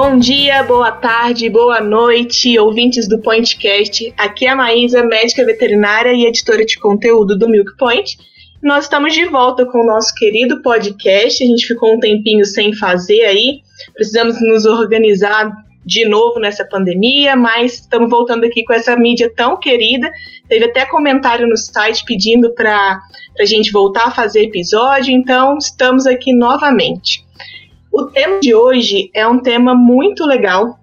Bom dia, boa tarde, boa noite, ouvintes do Pointcast. Aqui é a Maísa, médica veterinária e editora de conteúdo do Milk Point. Nós estamos de volta com o nosso querido podcast. A gente ficou um tempinho sem fazer aí, precisamos nos organizar de novo nessa pandemia, mas estamos voltando aqui com essa mídia tão querida. Teve até comentário no site pedindo para a gente voltar a fazer episódio, então estamos aqui novamente. O tema de hoje é um tema muito legal.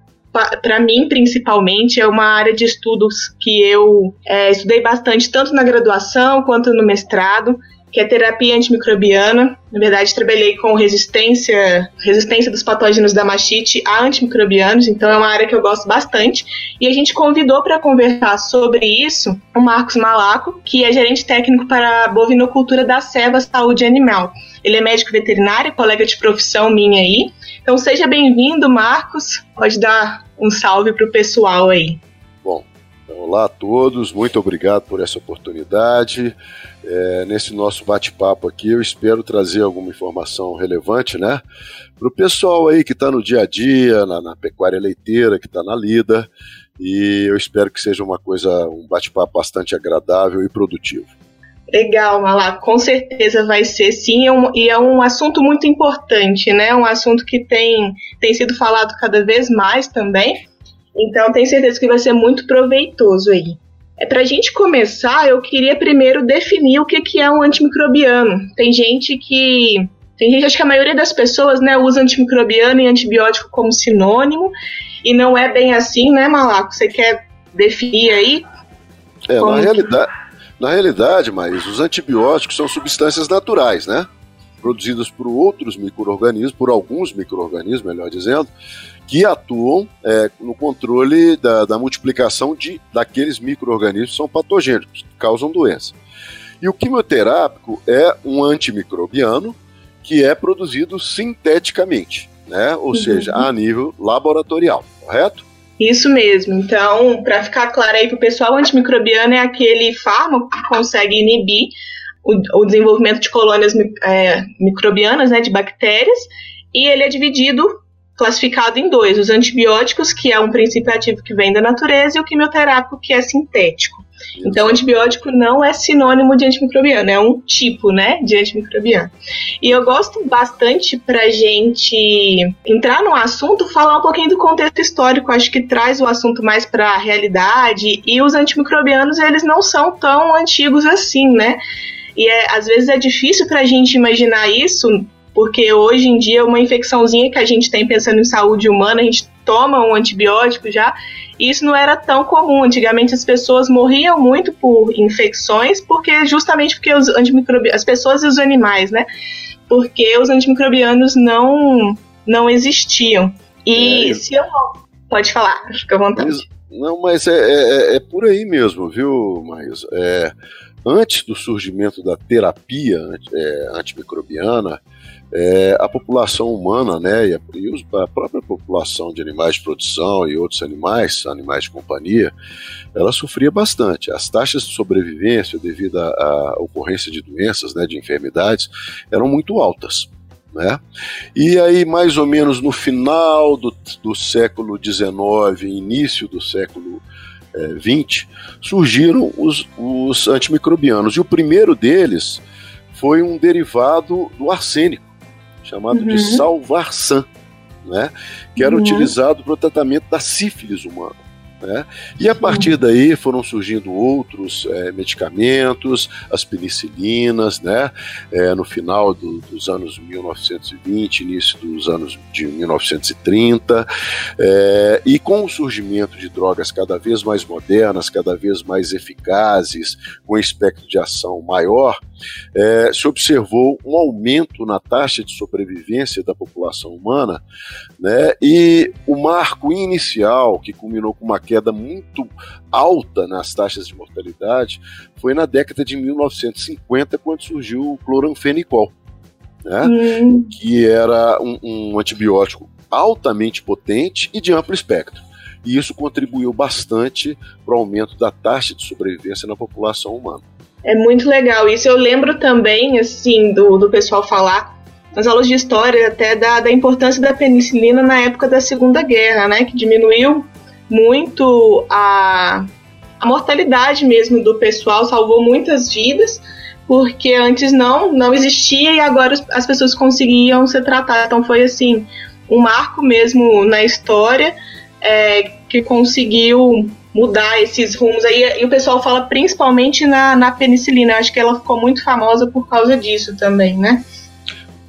Para mim, principalmente, é uma área de estudos que eu é, estudei bastante, tanto na graduação quanto no mestrado, que é terapia antimicrobiana. Na verdade, trabalhei com resistência, resistência dos patógenos da mastite a antimicrobianos, então é uma área que eu gosto bastante. E a gente convidou para conversar sobre isso o Marcos Malaco, que é gerente técnico para a bovinocultura da Seva Saúde Animal. Ele é médico veterinário, colega de profissão minha aí. Então seja bem-vindo, Marcos. Pode dar um salve para o pessoal aí. Então, olá a todos, muito obrigado por essa oportunidade. É, nesse nosso bate-papo aqui, eu espero trazer alguma informação relevante, né? Para o pessoal aí que está no dia a dia, na, na pecuária leiteira, que está na lida, e eu espero que seja uma coisa, um bate-papo bastante agradável e produtivo. Legal, Malá, com certeza vai ser sim, é um, e é um assunto muito importante, né? Um assunto que tem, tem sido falado cada vez mais também, então tenho certeza que vai ser muito proveitoso aí. É, Para a gente começar, eu queria primeiro definir o que, que é um antimicrobiano. Tem gente que. Tem gente, acho que a maioria das pessoas né, usa antimicrobiano e antibiótico como sinônimo, e não é bem assim, né, Malaco? Você quer definir aí? É, na realidade na realidade, mas os antibióticos são substâncias naturais, né? Produzidas por outros micro-organismos, por alguns micro-organismos, melhor dizendo, que atuam é, no controle da, da multiplicação de, daqueles micro-organismos que são patogênicos, que causam doença. E o quimioterápico é um antimicrobiano que é produzido sinteticamente, né? ou uhum. seja, a nível laboratorial, correto? Isso mesmo. Então, para ficar claro aí para o pessoal, o antimicrobiano é aquele fármaco que consegue inibir o, o desenvolvimento de colônias é, microbianas, né, de bactérias, e ele é dividido, classificado em dois: os antibióticos, que é um princípio ativo que vem da natureza, e o quimioterápico, que é sintético. Então, antibiótico não é sinônimo de antimicrobiano, é um tipo, né, de antimicrobiano. E eu gosto bastante pra gente entrar no assunto, falar um pouquinho do contexto histórico, acho que traz o assunto mais para a realidade, e os antimicrobianos, eles não são tão antigos assim, né? E é, às vezes é difícil para a gente imaginar isso, porque hoje em dia uma infecçãozinha que a gente tem pensando em saúde humana, a gente toma um antibiótico já, e isso não era tão comum. Antigamente as pessoas morriam muito por infecções, porque justamente porque os antimicrobianos, as pessoas e os animais, né? Porque os antimicrobianos não não existiam. E é, se eu pode falar, fica à vontade. Mas, não, mas é, é, é, é, por aí mesmo, viu, Maísa? É, antes do surgimento da terapia é, antimicrobiana, é, a população humana, né, e a, e a, própria população de animais de produção e outros animais, animais de companhia, ela sofria bastante. As taxas de sobrevivência devido à ocorrência de doenças, né, de enfermidades, eram muito altas. Né? E aí, mais ou menos no final do, do século XIX, início do século XX, é, surgiram os, os antimicrobianos. E o primeiro deles foi um derivado do arsênico chamado uhum. de salvarsan, né? que era uhum. utilizado para o tratamento da sífilis humana. Né? E a partir daí foram surgindo outros é, medicamentos, as penicilinas, né? É, no final do, dos anos 1920, início dos anos de 1930, é, e com o surgimento de drogas cada vez mais modernas, cada vez mais eficazes, com espectro de ação maior, se observou um aumento na taxa de sobrevivência da população humana, né? E o marco inicial, que culminou com uma queda muito alta nas taxas de mortalidade, foi na década de 1950, quando surgiu o cloranfenicol, né? Hum. Que era um, um antibiótico altamente potente e de amplo espectro e isso contribuiu bastante para o aumento da taxa de sobrevivência na população humana. É muito legal. Isso eu lembro também, assim, do, do pessoal falar nas aulas de história até da, da importância da penicilina na época da Segunda Guerra, né? Que diminuiu muito a, a mortalidade mesmo do pessoal, salvou muitas vidas, porque antes não, não existia e agora as pessoas conseguiam ser tratadas. Então foi assim, um marco mesmo na história é, que conseguiu mudar esses rumos aí. E o pessoal fala principalmente na, na penicilina. Acho que ela ficou muito famosa por causa disso também, né?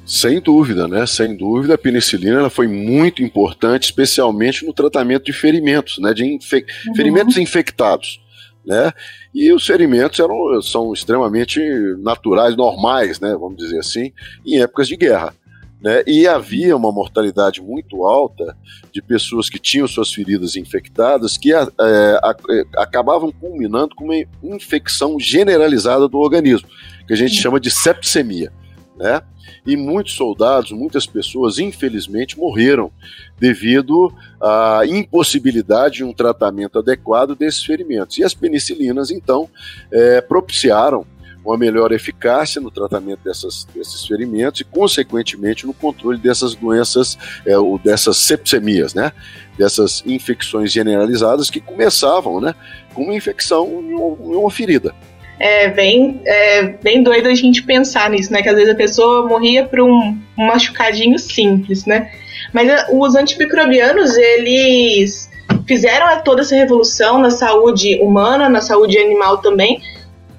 Sem dúvida, né? Sem dúvida, a penicilina ela foi muito importante, especialmente no tratamento de ferimentos, né? De infe uhum. ferimentos infectados, né? E os ferimentos eram, são extremamente naturais, normais, né? Vamos dizer assim, em épocas de guerra. Né? E havia uma mortalidade muito alta de pessoas que tinham suas feridas infectadas que é, a, é, acabavam culminando com uma infecção generalizada do organismo, que a gente chama de septicemia. Né? E muitos soldados, muitas pessoas, infelizmente, morreram devido à impossibilidade de um tratamento adequado desses ferimentos. E as penicilinas, então, é, propiciaram uma melhor eficácia no tratamento dessas, desses ferimentos e, consequentemente, no controle dessas doenças, é, ou dessas sepsemias, né? Dessas infecções generalizadas que começavam, né? Com uma infecção em uma ferida. É bem, é bem doido a gente pensar nisso, né? Que às vezes a pessoa morria por um, um machucadinho simples, né? Mas é, os antimicrobianos, eles fizeram toda essa revolução na saúde humana, na saúde animal também,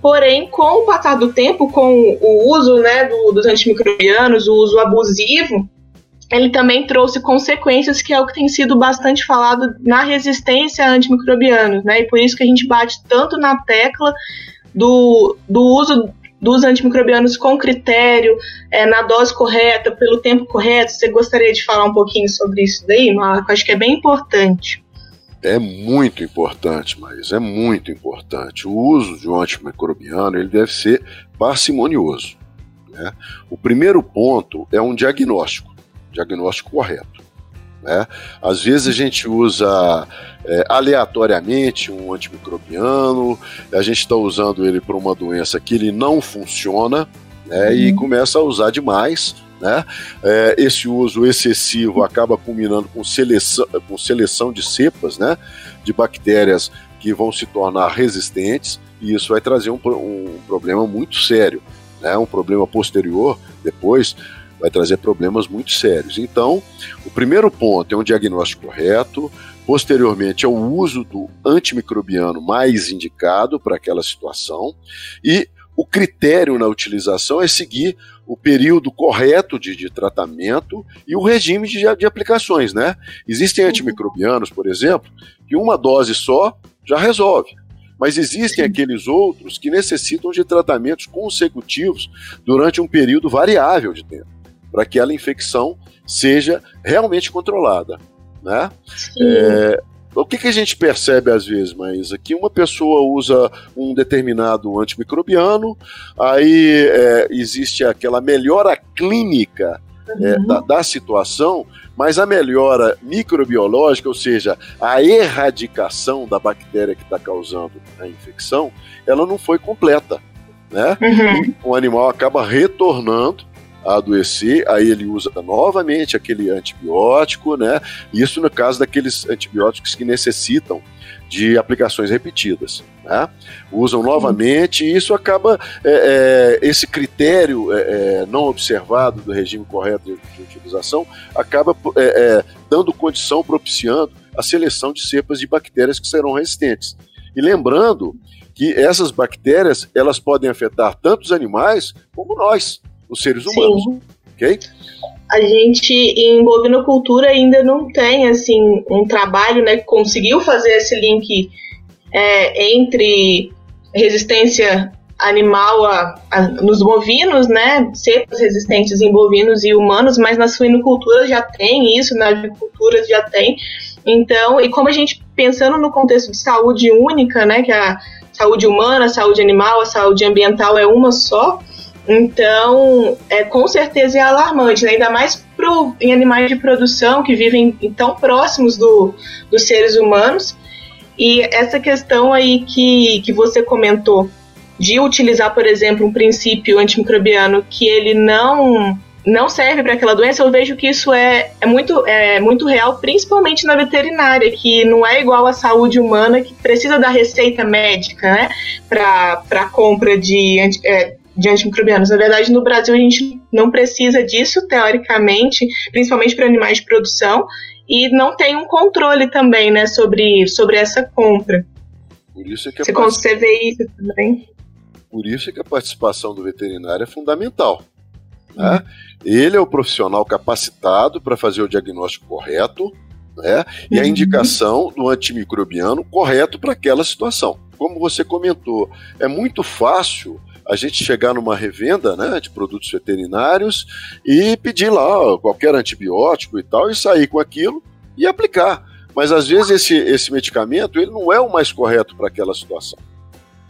Porém, com o passar do tempo, com o uso né, do, dos antimicrobianos, o uso abusivo, ele também trouxe consequências que é o que tem sido bastante falado na resistência a antimicrobianos, né? E por isso que a gente bate tanto na tecla do, do uso dos antimicrobianos com critério, é, na dose correta, pelo tempo correto. Você gostaria de falar um pouquinho sobre isso daí, Marco? Acho que é bem importante. É muito importante, mas é muito importante. O uso de um antimicrobiano ele deve ser parcimonioso. Né? O primeiro ponto é um diagnóstico, diagnóstico correto. Né? Às vezes a gente usa é, aleatoriamente um antimicrobiano, a gente está usando ele para uma doença que ele não funciona né? uhum. e começa a usar demais né? É, esse uso excessivo acaba culminando com seleção, com seleção de cepas né? de bactérias que vão se tornar resistentes, e isso vai trazer um, um problema muito sério. Né? Um problema posterior, depois, vai trazer problemas muito sérios. Então, o primeiro ponto é um diagnóstico correto, posteriormente é o uso do antimicrobiano mais indicado para aquela situação, e o critério na utilização é seguir o período correto de, de tratamento e o regime de, de aplicações, né? Existem uhum. antimicrobianos, por exemplo, que uma dose só já resolve. Mas existem aqueles outros que necessitam de tratamentos consecutivos durante um período variável de tempo, para que aquela infecção seja realmente controlada. Né? É, o que, que a gente percebe às vezes, mas aqui uma pessoa usa um determinado antimicrobiano, aí é, existe aquela melhora clínica é, uhum. da, da, situação, mas a melhora microbiológica, ou seja, a erradicação da bactéria que está causando a infecção, ela não foi completa. Né? Uhum. o animal acaba retornando a adoecer, aí ele usa novamente aquele antibiótico, né? Isso no caso daqueles antibióticos que necessitam de aplicações repetidas. Né? Usam novamente e isso acaba, é, é, esse critério é, é não observado do regime correto de, de utilização, acaba é, é, dando condição, propiciando a seleção de cepas de bactérias que serão resistentes. E lembrando que essas bactérias elas podem afetar tanto os animais como nós, os seres humanos. Sim. Ok? A gente em bovinocultura ainda não tem assim um trabalho né, que conseguiu fazer esse link é, entre resistência animal a, a, nos bovinos, né? Cepas resistentes em bovinos e humanos, mas na suinocultura já tem isso, na agricultura já tem. Então, e como a gente pensando no contexto de saúde única, né? Que a saúde humana, a saúde animal, a saúde ambiental é uma só. Então, é, com certeza é alarmante, né? ainda mais pro, em animais de produção que vivem tão próximos do, dos seres humanos. E essa questão aí que, que você comentou de utilizar, por exemplo, um princípio antimicrobiano que ele não não serve para aquela doença, eu vejo que isso é, é, muito, é muito real, principalmente na veterinária, que não é igual à saúde humana, que precisa da receita médica, né, para compra de, é, de antimicrobianos. Na verdade, no Brasil, a gente não precisa disso, teoricamente, principalmente para animais de produção, e não tem um controle também, né, sobre, sobre essa compra. Isso é que você, part... você vê isso também. Por isso é que a participação do veterinário é fundamental. Né? Ele é o profissional capacitado para fazer o diagnóstico correto né? e a uhum. indicação do antimicrobiano correto para aquela situação. Como você comentou, é muito fácil a gente chegar numa revenda né, de produtos veterinários e pedir lá qualquer antibiótico e tal, e sair com aquilo e aplicar. Mas às vezes esse, esse medicamento ele não é o mais correto para aquela situação.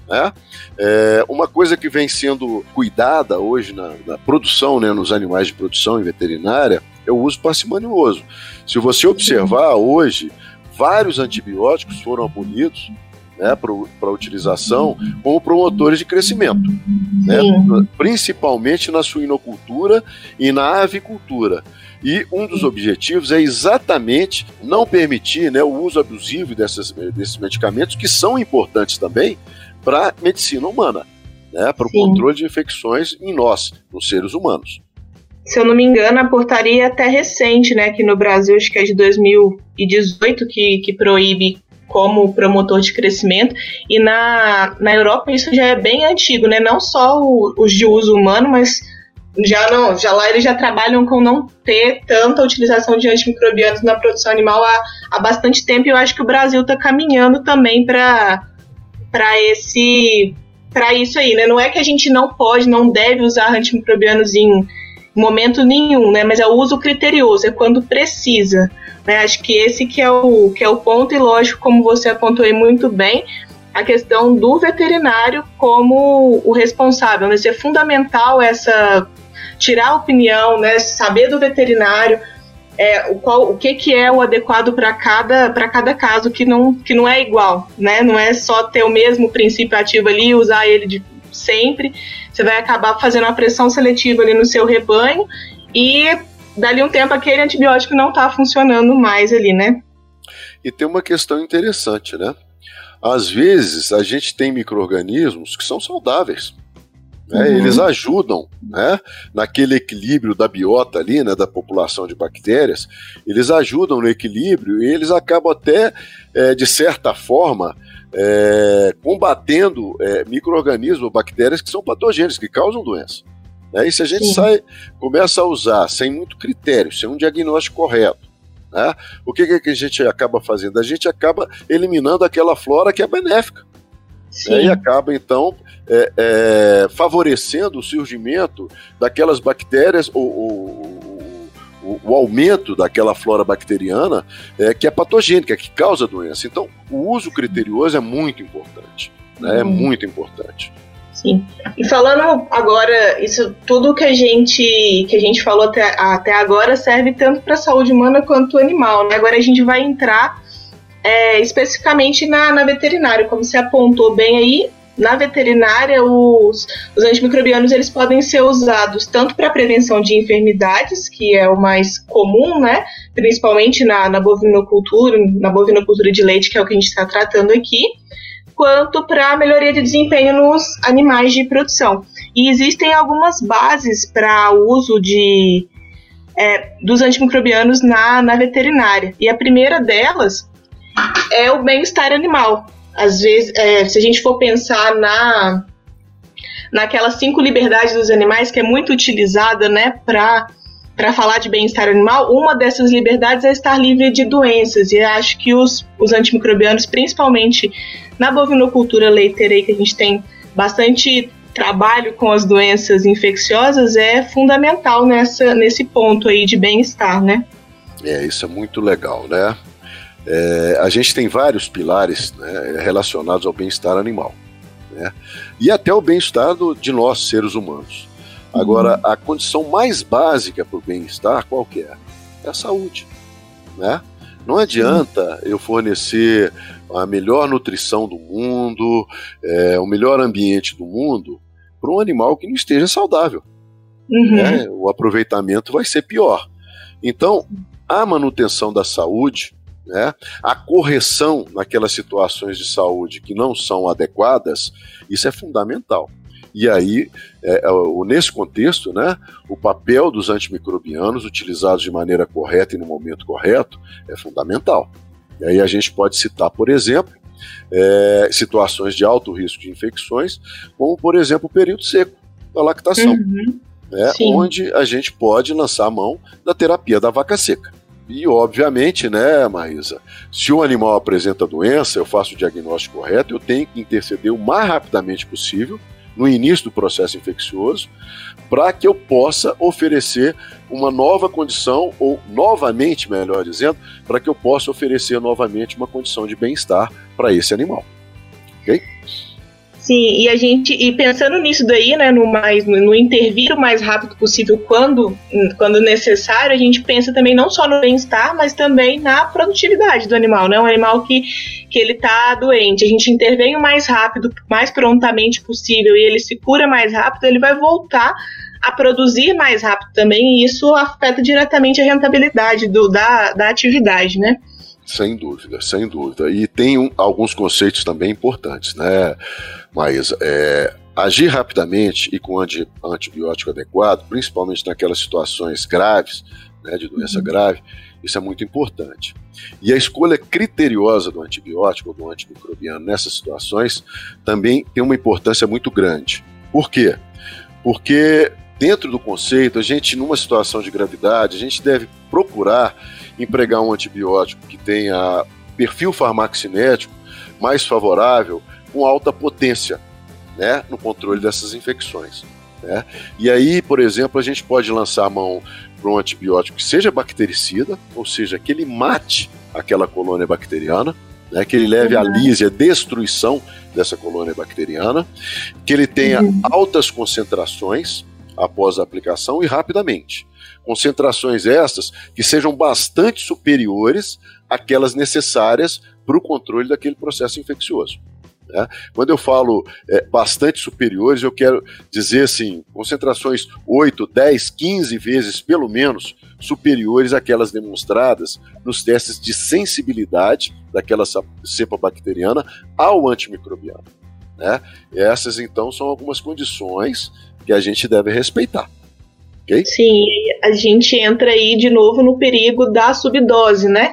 Né? É, uma coisa que vem sendo cuidada hoje na, na, produção, né, nos animais de produção em veterinária, é o uso parcimonioso. Se você observar hoje, vários antibióticos foram abolidos né, para utilização como promotores de crescimento, né, principalmente na suinocultura e na avicultura. E um dos objetivos é exatamente não permitir né, o uso abusivo dessas, desses medicamentos, que são importantes também para a medicina humana, né, para o controle de infecções em nós, nos seres humanos. Se eu não me engano, a portaria é até recente, né, aqui no Brasil, acho que é de 2018, que, que proíbe como promotor de crescimento. E na, na Europa isso já é bem antigo, né? Não só os de uso humano, mas já não, já lá eles já trabalham com não ter tanta utilização de antimicrobianos na produção animal há, há bastante tempo. E eu acho que o Brasil está caminhando também para para esse para isso aí, né? Não é que a gente não pode, não deve usar antimicrobianos em momento nenhum, né? Mas é o uso criterioso, é quando precisa. Né? Acho que esse que é, o, que é o ponto, e lógico, como você apontou aí muito bem, a questão do veterinário como o responsável. Né? Isso é fundamental essa tirar a opinião, né? saber do veterinário é, o, qual, o que, que é o adequado para cada, cada caso, que não, que não é igual, né? Não é só ter o mesmo princípio ativo ali e usar ele de sempre. Você vai acabar fazendo uma pressão seletiva ali no seu rebanho e dali um tempo aquele antibiótico não está funcionando mais ali, né? E tem uma questão interessante, né? Às vezes a gente tem micro-organismos que são saudáveis. Né? Uhum. Eles ajudam né? naquele equilíbrio da biota ali, né? da população de bactérias, eles ajudam no equilíbrio e eles acabam até, é, de certa forma, é, combatendo é, micro-organismos, bactérias que são patogênicos, que causam doença. Né? E se a gente Sim. sai, começa a usar sem muito critério, sem um diagnóstico correto, né? o que, que a gente acaba fazendo? A gente acaba eliminando aquela flora que é benéfica. Né? E acaba, então, é, é, favorecendo o surgimento daquelas bactérias ou, ou, o, o, aumento daquela flora bacteriana é, que é patogênica, que causa doença. Então, o uso criterioso é muito importante. Né? É uhum. muito importante. Sim. E falando agora, isso tudo que a gente que a gente falou até, até agora serve tanto para a saúde humana quanto animal. Né? Agora a gente vai entrar é, especificamente na, na veterinária, como você apontou bem aí. Na veterinária, os, os antimicrobianos eles podem ser usados tanto para prevenção de enfermidades, que é o mais comum, né? Principalmente na, na bovinocultura, na bovinocultura de leite, que é o que a gente está tratando aqui, quanto para melhoria de desempenho nos animais de produção. E existem algumas bases para o uso de, é, dos antimicrobianos na, na veterinária. E a primeira delas é o bem-estar animal. Às vezes, é, se a gente for pensar na naquelas cinco liberdades dos animais que é muito utilizada, né, para para falar de bem-estar animal, uma dessas liberdades é estar livre de doenças. E acho que os, os antimicrobianos, principalmente na bovinocultura leiteira, aí, que a gente tem bastante trabalho com as doenças infecciosas, é fundamental nessa, nesse ponto aí de bem-estar, né? É, isso é muito legal, né? É, a gente tem vários pilares né, relacionados ao bem-estar animal. Né? E até o bem-estar de nós, seres humanos. Agora, a condição mais básica para o bem-estar, qual que é? É a saúde. Né? Não adianta eu fornecer a melhor nutrição do mundo, é, o melhor ambiente do mundo para um animal que não esteja saudável. Uhum. Né? O aproveitamento vai ser pior. Então, a manutenção da saúde, né, a correção naquelas situações de saúde que não são adequadas, isso é fundamental. E aí, é, é nesse contexto, né, o papel dos antimicrobianos utilizados de maneira correta e no momento correto é fundamental. E aí a gente pode citar, por exemplo, é, situações de alto risco de infecções, como, por exemplo, o período seco da lactação, uhum. né, onde a gente pode lançar a mão da terapia da vaca seca. E, obviamente, né, Maísa, se o animal apresenta doença, eu faço o diagnóstico correto, eu tenho que interceder o mais rapidamente possível no início do processo infeccioso, para que eu possa oferecer uma nova condição, ou novamente, melhor dizendo, para que eu possa oferecer novamente uma condição de bem-estar para esse animal. Ok? Sim, e a gente, e pensando nisso daí, né, no mais, no, intervir o mais rápido possível quando, quando necessário, a gente pensa também não só no bem-estar, mas também na produtividade do animal, né, um animal que, que ele tá doente, a gente intervém o mais rápido, mais prontamente possível e ele se cura mais rápido, ele vai voltar a produzir mais rápido também, e isso afeta diretamente a rentabilidade do, da, da atividade, né. Sem dúvida, sem dúvida. E tem um, alguns conceitos também importantes, né? Mas é, agir rapidamente e com anti, antibiótico adequado, principalmente naquelas situações graves, né, de doença uhum. grave, isso é muito importante. E a escolha criteriosa do antibiótico ou do antimicrobiano nessas situações também tem uma importância muito grande. Por quê? Porque dentro do conceito, a gente, numa situação de gravidade, a gente deve procurar empregar um antibiótico que tenha perfil farmacocinético mais favorável, com alta potência né, no controle dessas infecções. Né? E aí, por exemplo, a gente pode lançar a mão para um antibiótico que seja bactericida, ou seja, que ele mate aquela colônia bacteriana, né, que ele leve a lise, a destruição dessa colônia bacteriana, que ele tenha uhum. altas concentrações após a aplicação e rapidamente. Concentrações estas que sejam bastante superiores àquelas necessárias para o controle daquele processo infeccioso. Né? Quando eu falo é, bastante superiores, eu quero dizer assim, concentrações 8, 10, 15 vezes, pelo menos, superiores àquelas demonstradas nos testes de sensibilidade daquela cepa bacteriana ao antimicrobiano. Né? Essas, então, são algumas condições que a gente deve respeitar. Okay? Sim, a gente entra aí de novo no perigo da subdose, né?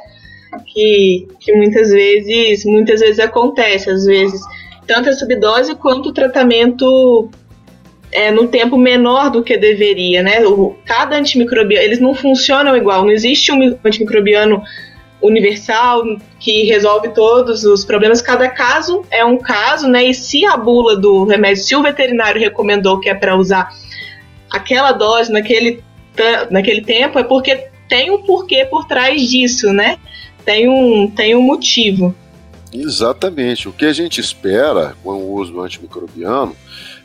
Que, que muitas vezes muitas vezes acontece, às vezes tanto a subdose quanto o tratamento é, no tempo menor do que deveria, né? O, cada antimicrobiano, eles não funcionam igual, não existe um antimicrobiano universal que resolve todos os problemas. Cada caso é um caso, né? E se a bula do remédio, se o veterinário recomendou que é para usar aquela dose naquele, naquele tempo, é porque tem um porquê por trás disso, né? Tem um, tem um motivo. Exatamente. O que a gente espera com o uso antimicrobiano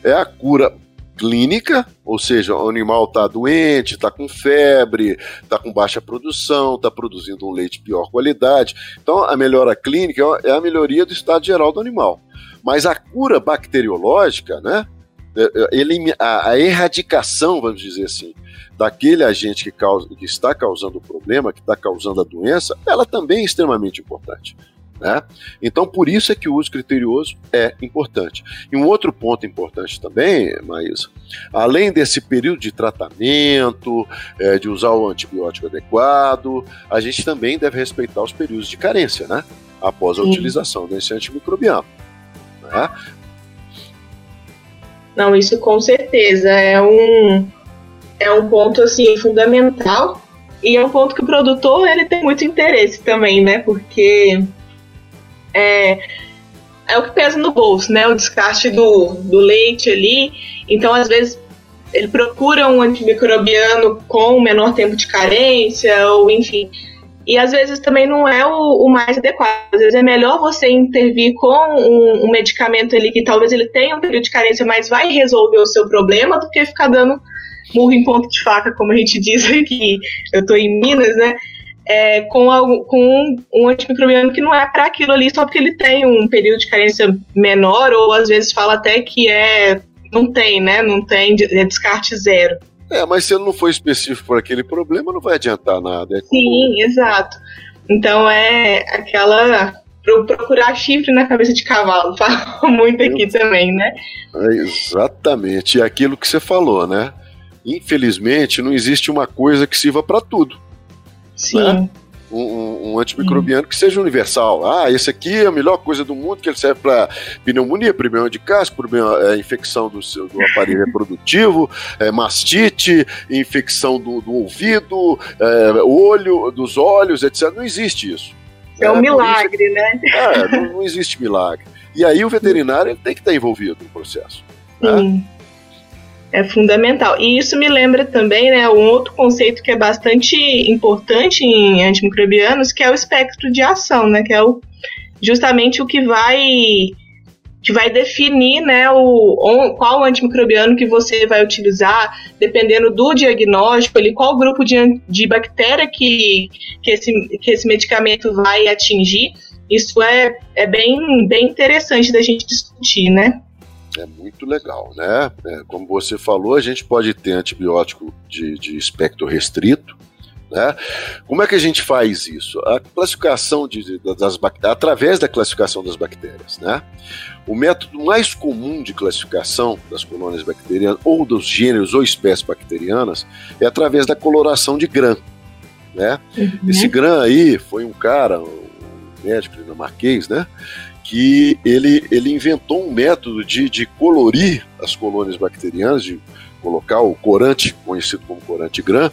é a cura clínica, ou seja, o animal está doente, está com febre, está com baixa produção, está produzindo um leite de pior qualidade. Então, a melhora clínica é a melhoria do estado geral do animal. Mas a cura bacteriológica, né? É, é, a erradicação, vamos dizer assim, daquele agente que, causa, que está causando o problema, que está causando a doença, ela também é extremamente importante. Né? Então, por isso é que o uso criterioso é importante. E um outro ponto importante também, Maísa, além desse período de tratamento, é, de usar o antibiótico adequado, a gente também deve respeitar os períodos de carência, né? após a Sim. utilização desse antimicrobiano. Né? Não, isso com certeza é um, é um ponto assim fundamental e é um ponto que o produtor ele tem muito interesse também, né? Porque é, é o que pesa no bolso, né? O descarte do, do leite ali. Então, às vezes, ele procura um antimicrobiano com menor tempo de carência, ou enfim. E às vezes também não é o, o mais adequado. Às vezes é melhor você intervir com um, um, medicamento ali que talvez ele tenha um período de carência, mas vai resolver o seu problema, do que ficar dando murro em ponto de faca, como a gente diz aqui. Eu tô em Minas, né? É, com, algo, com um, um, antimicrobiano que não é para aquilo ali, só porque ele tem um período de carência menor, ou às vezes fala até que é não tem, né? Não tem, é descarte zero. É, mas se ele não for específico por aquele problema, não vai adiantar nada. É Sim, exato. Então é aquela procurar chifre na cabeça de cavalo, fala muito aqui também, né? É exatamente, e aquilo que você falou, né? Infelizmente, não existe uma coisa que sirva para tudo. Sim. Né? Um, um antimicrobiano que seja universal. Ah, esse aqui é a melhor coisa do mundo, que ele serve para pneumonia, problema de casco, problema, é, infecção do, seu, do aparelho reprodutivo, é, mastite, infecção do, do ouvido, é, olho, dos olhos, etc. Não existe isso. É um é, milagre, isso, né? É, não, não, existe milagre. E aí o veterinário tem que estar envolvido no processo. Né? Sim. Né? É fundamental. E isso me lembra também, né, um outro conceito que é bastante importante em antimicrobianos, que é o espectro de ação, né, que é o, justamente o que vai que vai definir, né, o qual antimicrobiano que você vai utilizar, dependendo do diagnóstico, ali, qual grupo de, de bactéria que, que, esse, que esse medicamento vai atingir. Isso é, é bem, bem interessante da gente discutir, né? É muito legal, né? É, como você falou, a gente pode ter antibiótico de, de espectro restrito, né? Como é que a gente faz isso? A classificação de, das bactérias, através da classificação das bactérias, né? O método mais comum de classificação das colônias bacterianas, ou dos gêneros ou espécies bacterianas, é através da coloração de GRAM, né? Uhum. Esse GRAM aí foi um cara, um médico dinamarquês, né? Que ele, ele inventou um método de, de colorir as colônias bacterianas, de colocar o corante, conhecido como corante gram,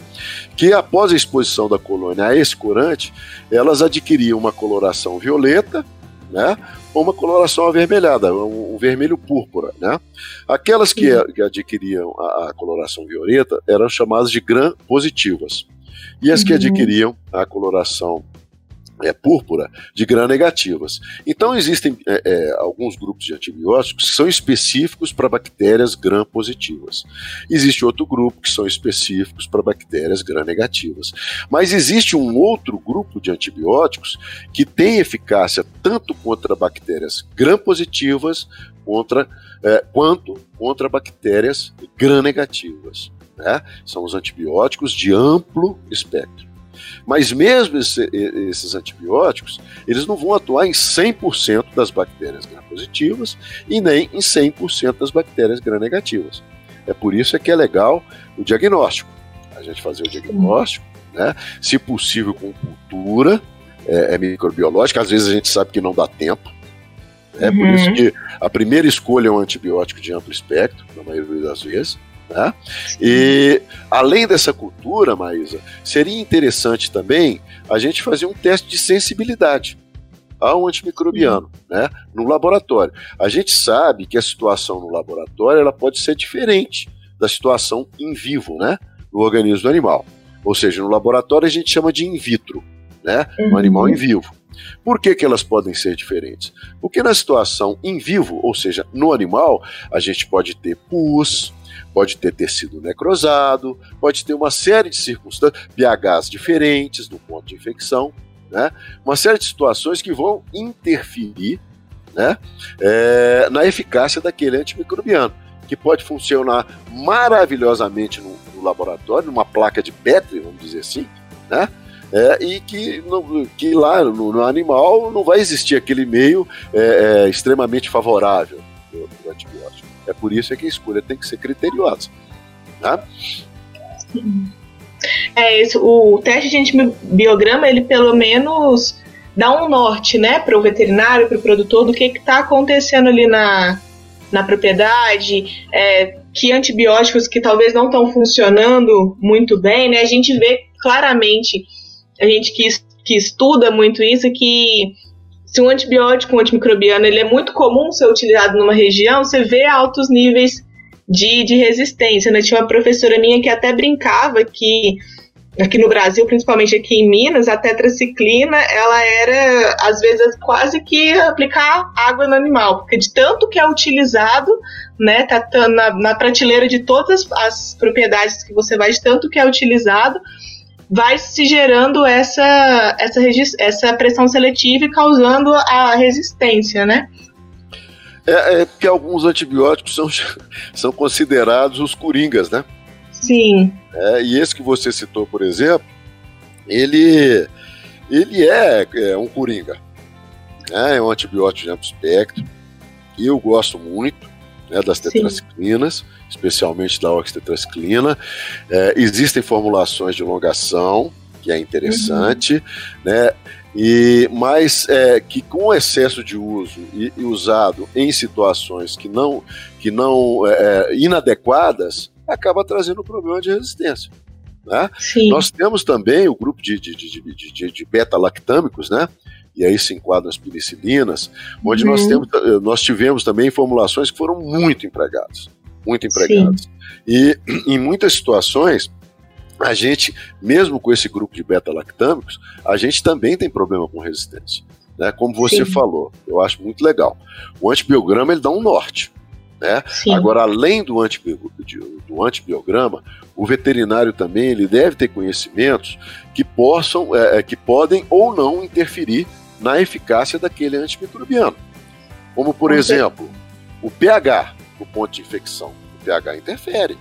que após a exposição da colônia a esse corante, elas adquiriam uma coloração violeta, né, ou uma coloração avermelhada, um, um vermelho púrpura, né. Aquelas que, que adquiriam a, a, coloração violeta eram chamadas de gram positivas, e as que uhum. adquiriam a coloração é, púrpura de gram-negativas. Então, existem é, é, alguns grupos de antibióticos que são específicos para bactérias gram-positivas. Existe outro grupo que são específicos para bactérias gram-negativas. Mas existe um outro grupo de antibióticos que tem eficácia tanto contra bactérias gram-positivas contra, é, quanto contra bactérias gram-negativas. Né? São os antibióticos de amplo espectro. Mas mesmo esse, esses antibióticos, eles não vão atuar em 100% das bactérias gram-positivas e nem em 100% das bactérias gram-negativas. É por isso é que é legal o diagnóstico. A gente fazer o diagnóstico, né? se possível com cultura é, é microbiológica, às vezes a gente sabe que não dá tempo, é uhum. por isso que a primeira escolha é um antibiótico de amplo espectro, na maioria das vezes. Né? E além dessa cultura, Maísa, seria interessante também a gente fazer um teste de sensibilidade ao antimicrobiano, né, no laboratório. A gente sabe que a situação no laboratório ela pode ser diferente da situação em vivo, né, no organismo do animal. Ou seja, no laboratório a gente chama de in vitro, né, uhum. um animal em vivo. Por que, que elas podem ser diferentes? Porque na situação em vivo, ou seja, no animal, a gente pode ter pus, pode ter tecido necrosado, pode ter uma série de circunstâncias, pHs diferentes no ponto de infecção, né? uma série de situações que vão interferir né? É, na eficácia daquele antimicrobiano, que pode funcionar maravilhosamente no, no laboratório, numa placa de Petri, vamos dizer assim, né? É, e que, no, que lá no, no, animal não vai existir aquele meio é, é, extremamente favorável. É por isso que a escolha tem que ser criteriosa. Tá? É isso. O teste de antibiograma, ele pelo menos dar um norte, né, para o veterinário, para o produtor, do que está acontecendo ali na, na propriedade, é, que antibióticos que talvez não estão funcionando muito bem, né? A gente vê claramente, a gente que, que estuda muito isso, que se um antibiótico, antimicrobiano, ele é muito comum ser utilizado numa região, você vê altos níveis de, de resistência, né? Tinha uma professora minha que até brincava que aqui no Brasil, principalmente aqui em Minas, a tetraciclina, ela era, às vezes, quase que aplicar água no animal, porque de tanto que é utilizado, né, tá na, na prateleira de todas as propriedades que você vai, de tanto que é utilizado, vai se gerando essa, essa, essa pressão seletiva e causando a resistência, né? É, é porque alguns antibióticos são, são considerados os coringas, né? Sim. É, e esse que você citou, por exemplo, ele, ele é, é um coringa. Né? É um antibiótico de amplo espectro. Eu gosto muito né, das tetraciclinas, Sim. Especialmente da oxitetraciclina. É, existem formulações de longação, que é interessante, uhum. né? E, mas é, que com excesso de uso e, e, usado em situações que não, que não é, inadequadas, acaba trazendo um problema de resistência. Né? Nós temos também o grupo de, de, de, de, de beta-lactâmicos, né? e aí se enquadram as penicilinas, onde uhum. nós, temos, nós tivemos também formulações que foram muito empregadas. Muito empregadas. Sim. E em muitas situações, a gente, mesmo com esse grupo de beta-lactâmicos, a gente também tem problema com resistência. Né? Como você Sim. falou, eu acho muito legal. O antibiograma ele dá um norte. Né? Agora, além do, antibi do antibiograma, o veterinário também ele deve ter conhecimentos que possam, é, é, que podem ou não interferir na eficácia daquele antimicrobiano. Como, por exemplo, o pH, o ponto de infecção. O pH interfere.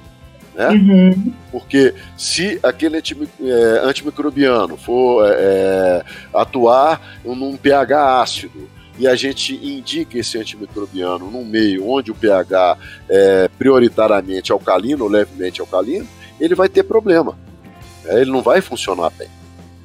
Né? Uhum. Porque se aquele é, antimicrobiano for é, é, atuar num pH ácido, e a gente indica esse antimicrobiano num meio onde o pH é prioritariamente alcalino ou levemente alcalino, ele vai ter problema. É, ele não vai funcionar bem.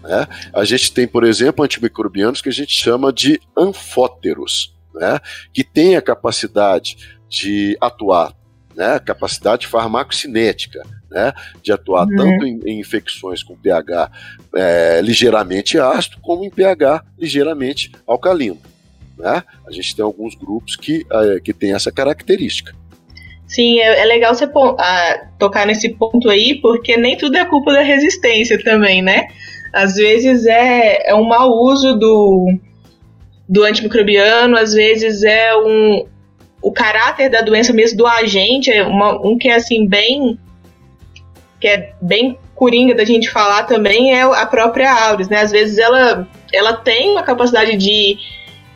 Né? A gente tem, por exemplo, antimicrobianos que a gente chama de anfóteros, né? que tem a capacidade de atuar, né? capacidade farmacocinética, né? de atuar uhum. tanto em, em, infecções com pH é, ligeiramente ácido, como em pH ligeiramente alcalino. Né? A gente tem alguns grupos que, uh, que têm essa característica. Sim, é, é legal você uh, tocar nesse ponto aí, porque nem tudo é culpa da resistência também, né? Às vezes é, é um mau uso do, do antimicrobiano, às vezes é um, o caráter da doença mesmo do agente, é uma, um que é assim bem que é bem coringa da gente falar também é a própria Auris, né? Às vezes ela ela tem uma capacidade de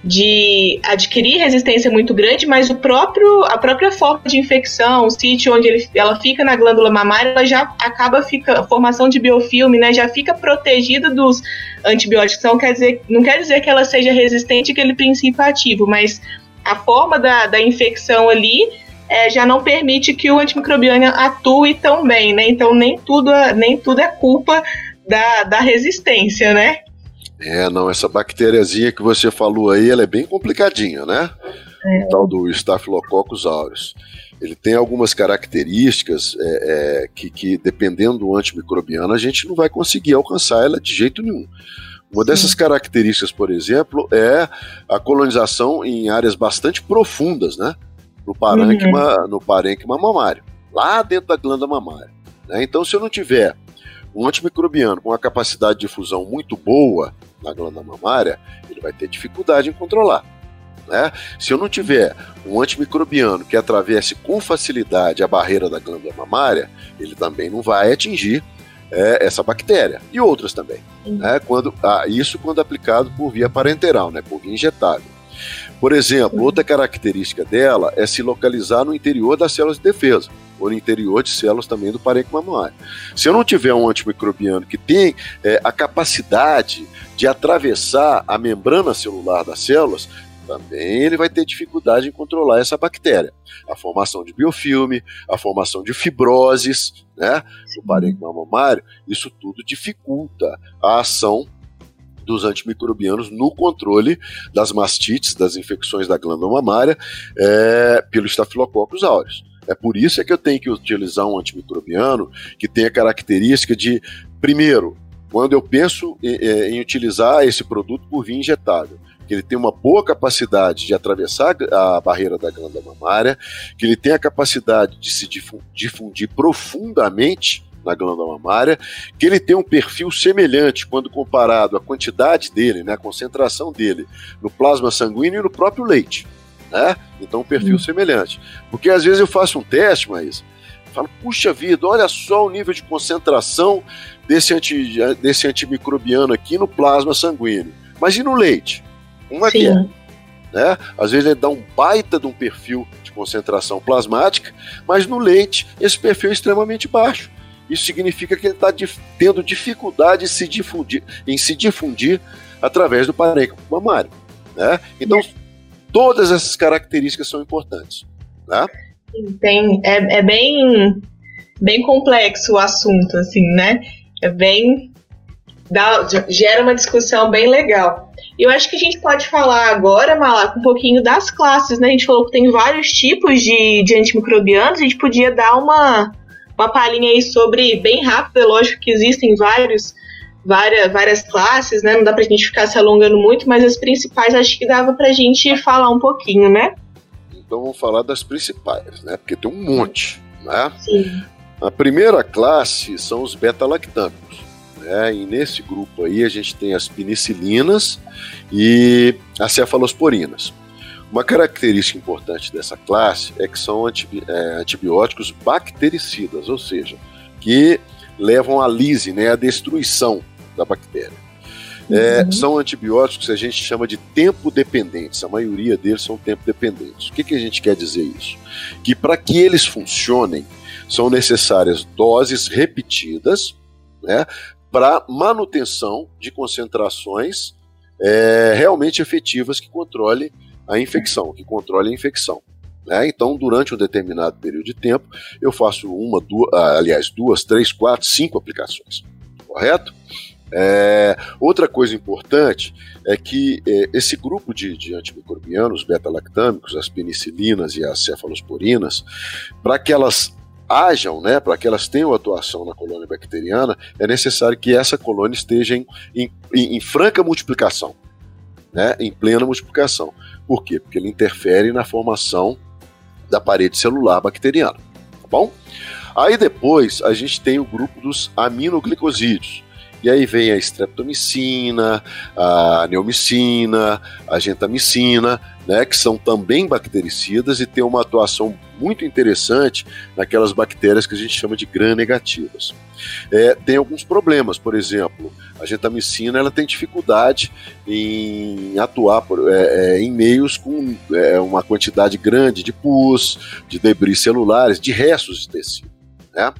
de adquirir resistência muito grande, mas o próprio, a própria forma de infecção, o sítio onde ele, ela fica na glândula mamária, ela já acaba fica a formação de biofilme, né, já fica protegida dos antibióticos. Então quer dizer, não quer dizer que ela seja resistente àquele princípio ativo, mas a forma da, da infecção ali é, já não permite que o antimicrobiano atue tão bem, né? Então nem tudo, nem tudo é culpa da, da resistência, né? É, não, essa bactériazinha que você falou aí, ela é bem complicadinha, né? É. O tal do Staphylococcus aureus. Ele tem algumas características é, é, que, que, dependendo do antimicrobiano, a gente não vai conseguir alcançar ela de jeito nenhum. Uma Sim. dessas características, por exemplo, é a colonização em áreas bastante profundas, né? No parênquima, uhum. no parênquima mamário, lá dentro da glândula mamária. Né? Então, se eu não tiver um antimicrobiano com uma capacidade de fusão muito boa na glândula mamária, ele vai ter dificuldade em controlar. Né? Se eu não tiver um antimicrobiano que atravesse com facilidade a barreira da glândula mamária, ele também não vai atingir é, essa bactéria e outras também. Né? Quando, ah, isso quando aplicado por via parenteral, né? por via injetável. Por exemplo, outra característica dela é se localizar no interior das células de defesa ou no interior de células também do parênquima mamário. Se eu não tiver um antimicrobiano que tem é, a capacidade de atravessar a membrana celular das células, também ele vai ter dificuldade em controlar essa bactéria. A formação de biofilme, a formação de fibroses, né, no parênquima mamário, isso tudo dificulta a ação dos antimicrobianos no controle das mastites, das infecções da glândula mamária, é, pelo Staphylococcus aureus. É por isso é que eu tenho que utilizar um antimicrobiano que tenha característica de, primeiro, quando eu penso em, em utilizar esse produto por via injetável, que ele tem uma boa capacidade de atravessar a barreira da glândula mamária, que ele tem a capacidade de se difundir profundamente na glândula mamária, que ele tem um perfil semelhante quando comparado à quantidade dele, né, a concentração dele no plasma sanguíneo e no próprio leite. Né? Então, um perfil hum. semelhante. Porque às vezes eu faço um teste, mas falo, puxa vida, olha só o nível de concentração desse, anti, desse antimicrobiano aqui no plasma sanguíneo. Mas e no leite? Uma Sim. que é. Né? Às vezes ele dá um baita de um perfil de concentração plasmática, mas no leite esse perfil é extremamente baixo. Isso significa que ele está tendo dificuldade em se difundir, em se difundir através do parênquima mamário. Né? Então, todas essas características são importantes. Né? Tem, é, é bem, bem complexo o assunto, assim, né? É bem. Dá, gera uma discussão bem legal. Eu acho que a gente pode falar agora, Malaco, um pouquinho das classes, né? A gente falou que tem vários tipos de, de antimicrobianos, a gente podia dar uma, uma palhinha aí sobre, bem rápido, é lógico que existem vários, várias, várias classes, né? Não dá pra gente ficar se alongando muito, mas as principais acho que dava pra gente falar um pouquinho, né? Então vamos falar das principais, né? Porque tem um monte, né? Sim. A primeira classe são os beta-lactâmicos. Né? E nesse grupo aí a gente tem as penicilinas e as cefalosporinas. Uma característica importante dessa classe é que são antibi é, antibióticos bactericidas, ou seja, que levam à lise, né, à destruição da bactéria. É, uhum. São antibióticos que a gente chama de tempo dependentes, a maioria deles são tempo dependentes. O que, que a gente quer dizer isso? Que para que eles funcionem, são necessárias doses repetidas né, para manutenção de concentrações é, realmente efetivas que controle a infecção, que controle a infecção. Né? Então, durante um determinado período de tempo, eu faço uma, duas, ah, aliás, duas, três, quatro, cinco aplicações. Correto? É, outra coisa importante é que é, esse grupo de, de antimicrobianos beta-lactâmicos, as penicilinas e as cefalosporinas, para que elas hajam, né, para que elas tenham atuação na colônia bacteriana, é necessário que essa colônia esteja em, em, em franca multiplicação, né, em plena multiplicação. Por quê? Porque ele interfere na formação da parede celular bacteriana, tá bom? Aí depois a gente tem o grupo dos aminoglicosídeos. E aí vem a streptomicina, a neomicina, a gentamicina, né, que são também bactericidas e têm uma atuação muito interessante naquelas bactérias que a gente chama de gram-negativas. É, tem alguns problemas, por exemplo, a gentamicina ela tem dificuldade em atuar por, é, é, em meios com é, uma quantidade grande de pus, de debris celulares, de restos de tecido. Né?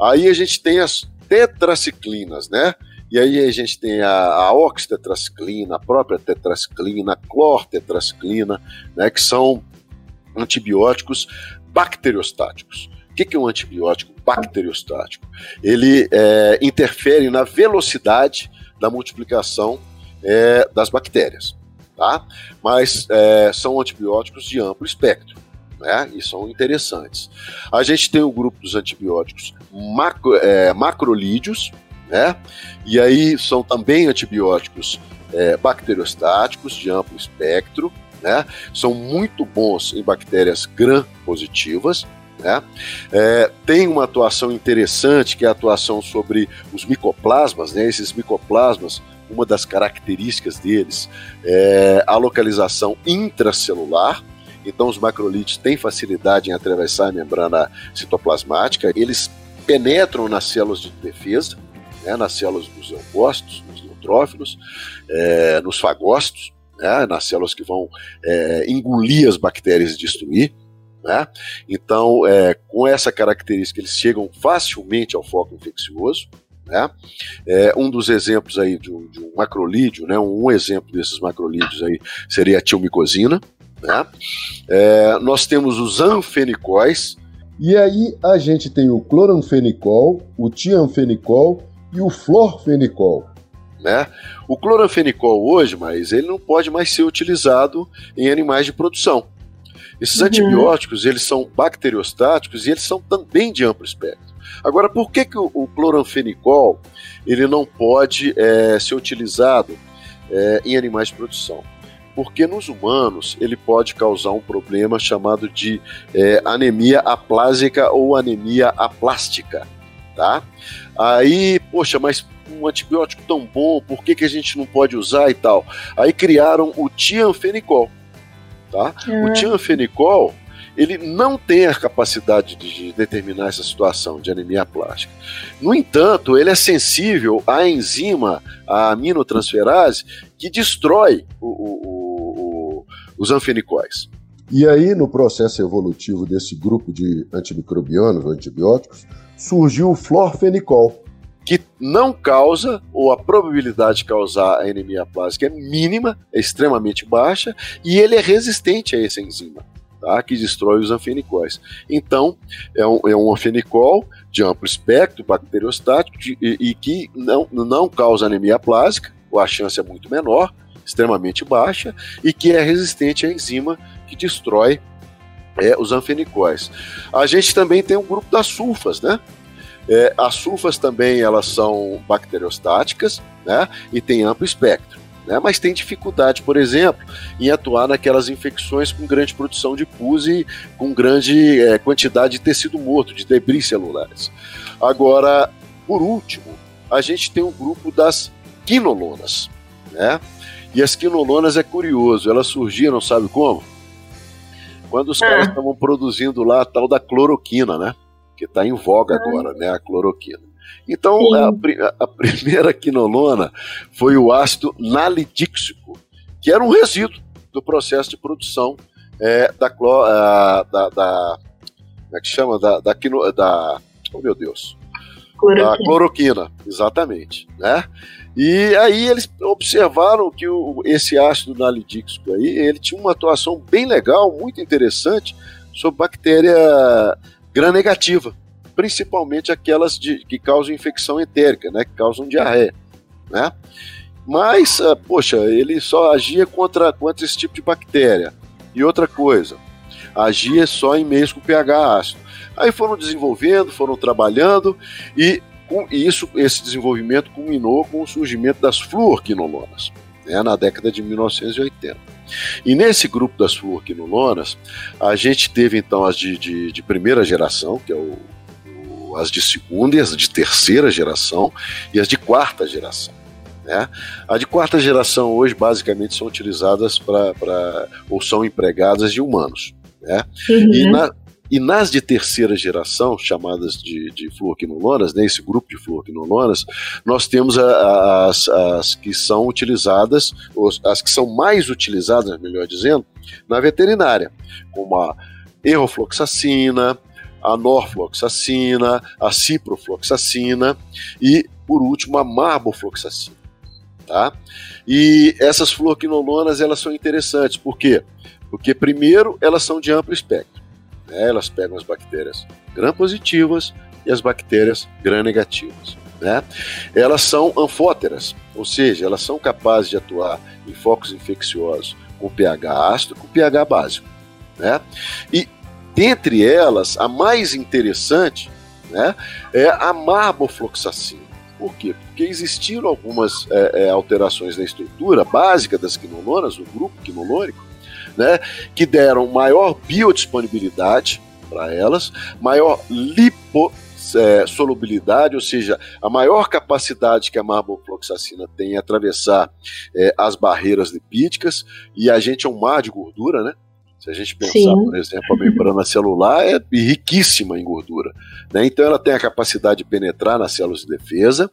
Aí a gente tem as tetraciclinas, né? E aí a gente tem a, a oxitetraciclina, a própria tetraciclina, a clortetraciclina, né, que são antibióticos bacteriostáticos. O que é um antibiótico bacteriostático? Ele é, interfere na velocidade da multiplicação é, das bactérias, tá? Mas é, são antibióticos de amplo espectro. Né, e são interessantes. A gente tem o grupo dos antibióticos macro, é, macrolídeos, né? E aí são também antibióticos é, bacteriostáticos de amplo espectro, né? São muito bons em bactérias gram-positivas, né? É, tem uma atuação interessante que é a atuação sobre os micoplasmas, né? Esses micoplasmas, uma das características deles é a localização intracelular. Então, os macrolídeos têm facilidade em atravessar a membrana citoplasmática, eles penetram nas células de defesa, né, nas células dos eugócitos, nos neutrófilos, é, nos fagócitos, né, nas células que vão é, engolir as bactérias e destruir. Né? Então, é, com essa característica, eles chegam facilmente ao foco infeccioso. Né? É, um dos exemplos aí de um, de um macrolídeo, né? um, um, exemplo desses macrolídeos aí seria a tilmicosina. Né? É, nós temos os anfenicóis. E aí a gente tem o cloranfenicol, o tianfenicol e o florfenicol. Né? O cloranfenicol hoje, mas ele não pode mais ser utilizado em animais de produção. Esses uhum. antibióticos, eles são bacteriostáticos e eles são também de amplo espectro. Agora, por que, que o, o cloranfenicol ele não pode é, ser utilizado é, em animais de produção? Porque nos humanos ele pode causar um problema chamado de é, anemia aplásica ou anemia aplástica, tá? Aí, poxa, mas um antibiótico tão bom, por que, que a gente não pode usar e tal? Aí criaram o tianfenicol, tá? O tianfenicol ele não tem a capacidade de determinar essa situação de anemia plástica. No entanto, ele é sensível à enzima, a aminotransferase, que destrói o, o, os anfenicóis. E aí, no processo evolutivo desse grupo de antimicrobianos antibióticos, surgiu o florfenicol, que não causa, ou a probabilidade de causar a anemia plástica é mínima, é extremamente baixa, e ele é resistente a essa enzima tá? que destrói os anfenicóis. Então, é um, é um anfenicol de amplo espectro bacteriostático de, e, e, que não, não causa anemia plásica, ou a chance é muito menor, extremamente baixa, e que é resistente à enzima que destrói é, os anfenicóis. A gente também tem um grupo das sulfas, né? É, as sulfas também elas são bacteriostáticas, né? E tem amplo espectro né? mas tem dificuldade, por exemplo, em atuar naquelas infecções com grande produção de pus e com grande é, quantidade de tecido morto, de debris celulares. Agora, por último, a gente tem um grupo das quinolonas, né? E as quinolonas é curioso, elas surgiram, sabe como? Quando os ah. caras estavam produzindo lá a tal da cloroquina, né? Que está em voga ah. agora, né? A cloroquina. Então, a, a, primeira quinolona foi o ácido nalidíxico, que era um resíduo do processo de produção é, da, da, da, como é que chama? Da, da, da oh meu Deus, cloroquina. da cloroquina, exatamente, né? E aí eles observaram que o, esse ácido nalidíxico aí, ele tinha uma atuação bem legal, muito interessante sobre bactéria gram-negativa, principalmente aquelas de, que causam infecção entérica, né, que causam diarreia, né? Mas, uh, poxa, ele só agia contra, contra esse tipo de bactéria. E outra coisa, agia só em meios com pH ácido. Aí foram desenvolvendo, foram trabalhando e com isso esse desenvolvimento culminou com o surgimento das fluorquinolonas, né, na década de 1980. E nesse grupo das fluorquinolonas, a gente teve então as de, de, de primeira geração, que é o as de segunda e as de terceira geração e as de quarta geração. Né? A de quarta geração hoje basicamente são utilizadas para ou são empregadas de humanos. Né? Uhum. E, na, e nas de terceira geração, chamadas de, de fluoquinolonas, né, esse grupo de fluoquinolonas, nós temos a, as, as que são utilizadas, as que são mais utilizadas, melhor dizendo, na veterinária, como a errofloxacina, a norfloxacina, a ciprofloxacina e, por último, a marbofloxacina. Tá? E essas fluoquinolonas elas são interessantes, por quê? Porque, primeiro, elas são de amplo espectro. Né? Elas pegam as bactérias gram-positivas e as bactérias gram-negativas. Né? Elas são anfóteras, ou seja, elas são capazes de atuar em focos infecciosos com pH ácido com pH básico. Né? E Dentre elas, a mais interessante né, é a marbofloxacina. Por quê? Porque existiram algumas é, é, alterações na estrutura básica das quinolonas, do grupo quinolônico, né, que deram maior biodisponibilidade para elas, maior lipossolubilidade, é, ou seja, a maior capacidade que a marbofloxacina tem em atravessar é, as barreiras lipídicas, e a gente é um mar de gordura, né? Se a gente pensar, Sim. por exemplo, a membrana celular é riquíssima em gordura. Né? Então ela tem a capacidade de penetrar nas células de defesa,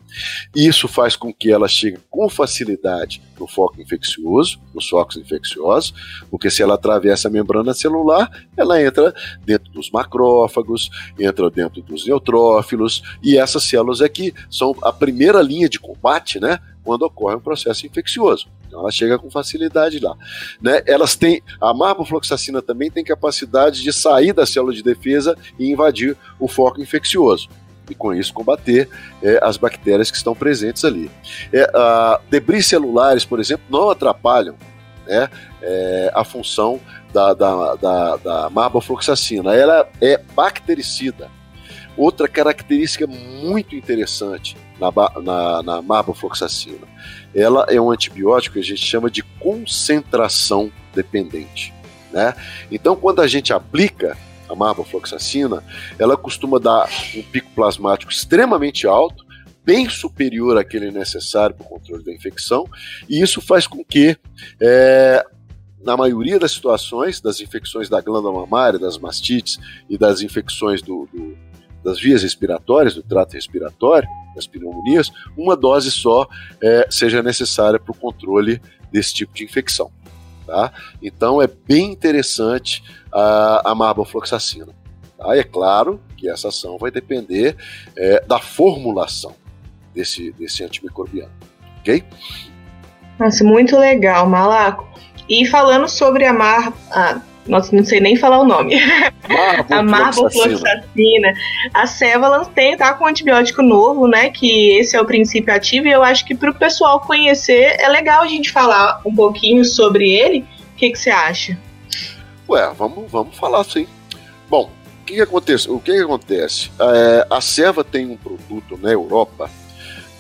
e isso faz com que ela chegue com facilidade no foco infeccioso, nos focos infecciosos, porque se ela atravessa a membrana celular, ela entra dentro dos macrófagos, entra dentro dos neutrófilos, e essas células aqui são a primeira linha de combate, né? quando ocorre um processo infeccioso. Então ela chega com facilidade lá. Né? Elas têm, a marbofloxacina também tem capacidade de sair da célula de defesa e invadir o foco infeccioso. e com isso combater é, as bactérias que estão presentes ali. É, debris celulares, por exemplo, não atrapalham né, é, a função da, da, da, da marbofloxacina. Ela é bactericida. Outra característica muito interessante na, na, na marbofloxacina, ela é um antibiótico que a gente chama de concentração dependente. Né? Então, quando a gente aplica a marbofloxacina, ela costuma dar um pico plasmático extremamente alto, bem superior àquele necessário para o controle da infecção, e isso faz com que, é, na maioria das situações, das infecções da glândula mamária, das mastites e das infecções do, do, das vias respiratórias, do trato respiratório, das pneumonias, uma dose só é, seja necessária para o controle desse tipo de infecção. Tá? Então é bem interessante a, a marbofloxacina. Tá? é claro que essa ação vai depender é, da formulação desse, desse antimicrobiano. Ok? Nossa, muito legal, Malaco. E falando sobre a mar. A, nossa, não sei nem falar o nome. a marbofloxacina. A Cevalans tem, tá com um antibiótico novo, né? Que esse é o princípio ativo, e eu acho que para o pessoal conhecer é legal a gente falar um pouquinho sobre ele. O que, que você acha? Ué, vamos, vamos falar sim. Bom, o que, que acontece? O que, que acontece? É, a Ceva tem um produto na Europa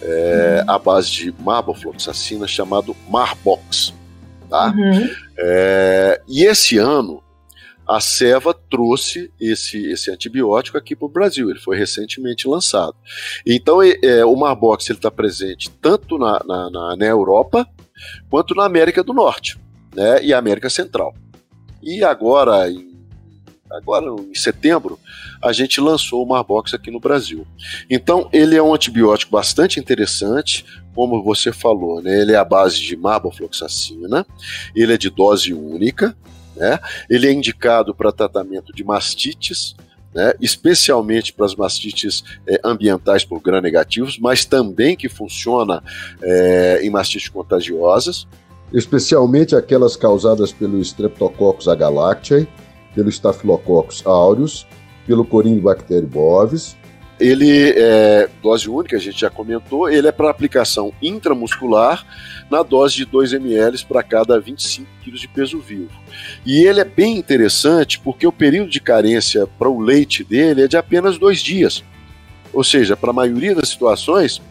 é, uhum. à base de marbofloxacina chamado Marbox. Tá? Uhum. É, e esse ano a Seva trouxe esse, esse antibiótico aqui para o Brasil. Ele foi recentemente lançado. Então é, o Marbox está presente tanto na, na, na, na Europa quanto na América do Norte né, e América Central. E agora, em agora em setembro, a gente lançou o Marbox aqui no Brasil. Então, ele é um antibiótico bastante interessante, como você falou, né? Ele é a base de marbofloxacina, ele é de dose única, né? Ele é indicado para tratamento de mastites, né, especialmente para as mastites é, ambientais por gram-negativos, mas também que funciona é, em mastites contagiosas. Especialmente aquelas causadas pelo Streptococcus agalactiae, pelo Staphylococcus aureus, pelo Corynebacterium bovis. Ele é dose única, a gente já comentou, ele é para aplicação intramuscular na dose de 2 ml para cada 25 kg de peso vivo. E ele é bem interessante porque o período de carência para o leite dele é de apenas dois dias. Ou seja, para a maioria das situações,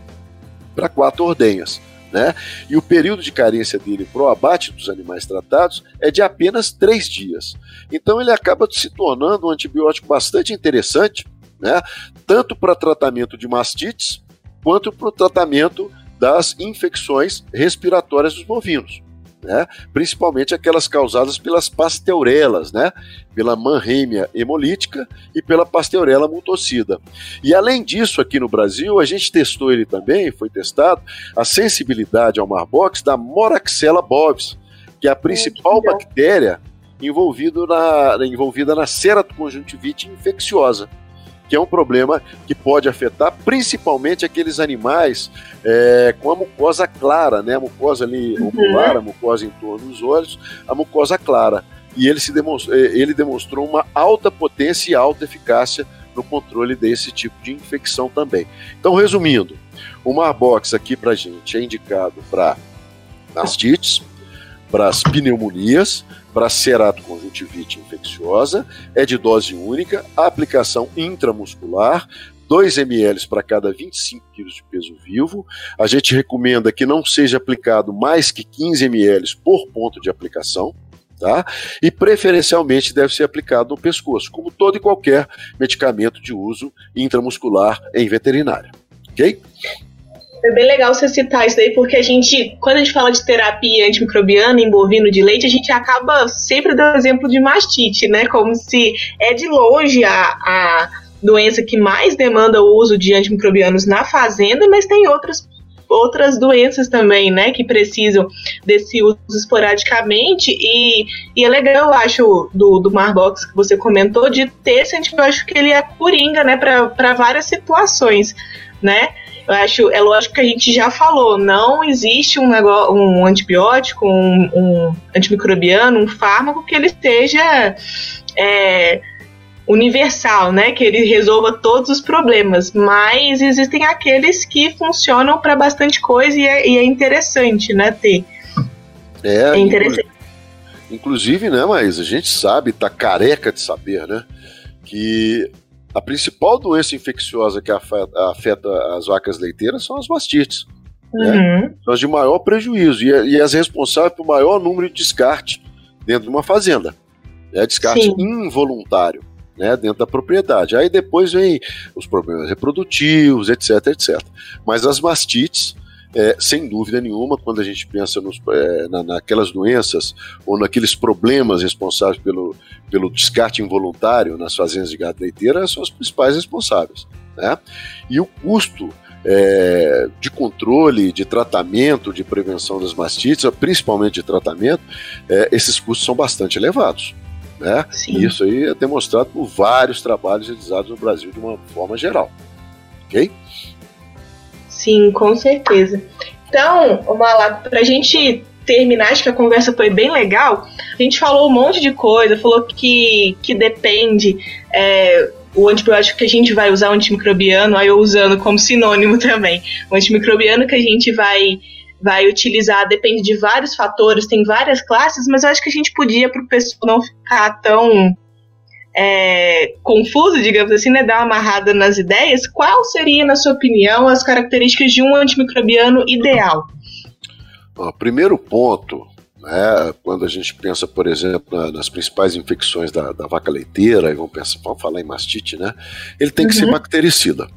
para quatro ordenhas. Né? E o período de carência dele para o abate dos animais tratados é de apenas três dias. Então ele acaba se tornando um antibiótico bastante interessante, né? tanto para tratamento de mastites quanto para o tratamento das infecções respiratórias dos bovinos né? principalmente aquelas causadas pelas pasteurelas, né? pela manrêmia hemolítica e pela pasteurela multocida. E além disso, aqui no Brasil, a gente testou ele também, foi testado, a sensibilidade ao Marbox da Moraxella bovis, que é a principal é, bactéria envolvida na, envolvida na ceratoconjuntivite infecciosa que é um problema que pode afetar principalmente aqueles animais é, com a mucosa clara, né? A mucosa ali uhum. ocular, a mucosa em torno dos olhos, a mucosa clara. E ele, se demonstrou, é, ele demonstrou uma alta potência e alta eficácia no controle desse tipo de infecção também. Então, resumindo, o Marbox aqui para gente é indicado para mastites, para as pneumonias, para ceratoconjuntivite infecciosa, é de dose única, aplicação intramuscular, 2 ml para cada 25 kg de peso vivo. A gente recomenda que não seja aplicado mais que 15 ml por ponto de aplicação. Tá? E preferencialmente deve ser aplicado no pescoço, como todo e qualquer medicamento de uso intramuscular em veterinária. Ok? É bem legal você citar isso aí, porque a gente, quando a gente fala de terapia antimicrobiana em bovino de leite, a gente acaba sempre dando exemplo de mastite, né? Como se é de longe a, a doença que mais demanda o uso de antimicrobianos na fazenda, mas tem outras outras doenças também, né, que precisam desse uso esporadicamente. E, e é legal, eu acho, do, do Marbox que você comentou, de ter esse antibiótico que ele é coringa, né, para várias situações, né, eu acho, é lógico que a gente já falou, não existe um, negócio, um antibiótico, um, um antimicrobiano, um fármaco que ele esteja é, universal, né? Que ele resolva todos os problemas. Mas existem aqueles que funcionam para bastante coisa e é, e é, interessante, né? Ter. É, é interessante. Inclusive, né, mas a gente sabe, tá careca de saber, né? Que a principal doença infecciosa que afeta, as vacas leiteiras são as mastites. Né? Uhum. São as de maior prejuízo e, e as responsáveis pelo maior número de descarte dentro de uma fazenda. Né? Descarte Sim. involuntário né? dentro da propriedade. Aí depois vem os problemas reprodutivos, etc, etc. Mas as mastites é, sem dúvida nenhuma, quando a gente pensa nos, é, na, naquelas doenças ou naqueles problemas responsáveis pelo, pelo descarte involuntário nas fazendas de gado leiteira, são os principais responsáveis. Né? E o custo é, de controle, de tratamento, de prevenção das mastites, principalmente de tratamento, é, esses custos são bastante elevados. Né? E isso aí é demonstrado por vários trabalhos realizados no Brasil de uma forma geral. Ok? Sim, com certeza. Então, Malaco, para a gente terminar, acho que a conversa foi bem legal. A gente falou um monte de coisa, falou que, que depende. É, o antibiótico que a gente vai usar, o antimicrobiano, aí eu usando como sinônimo também. O antimicrobiano que a gente vai, vai utilizar depende de vários fatores, tem várias classes, mas eu acho que a gente podia, para o pessoal não ficar tão é, confuso, digamos assim, né, dar uma amarrada nas ideias, qual seria, na sua opinião, as características de um antimicrobiano ideal? Primeiro ponto, né, quando a gente pensa, por exemplo, nas principais infecções da, da vaca leiteira, e vamos, pensar, vamos falar em mastite, né, ele tem que uhum. ser bactericida.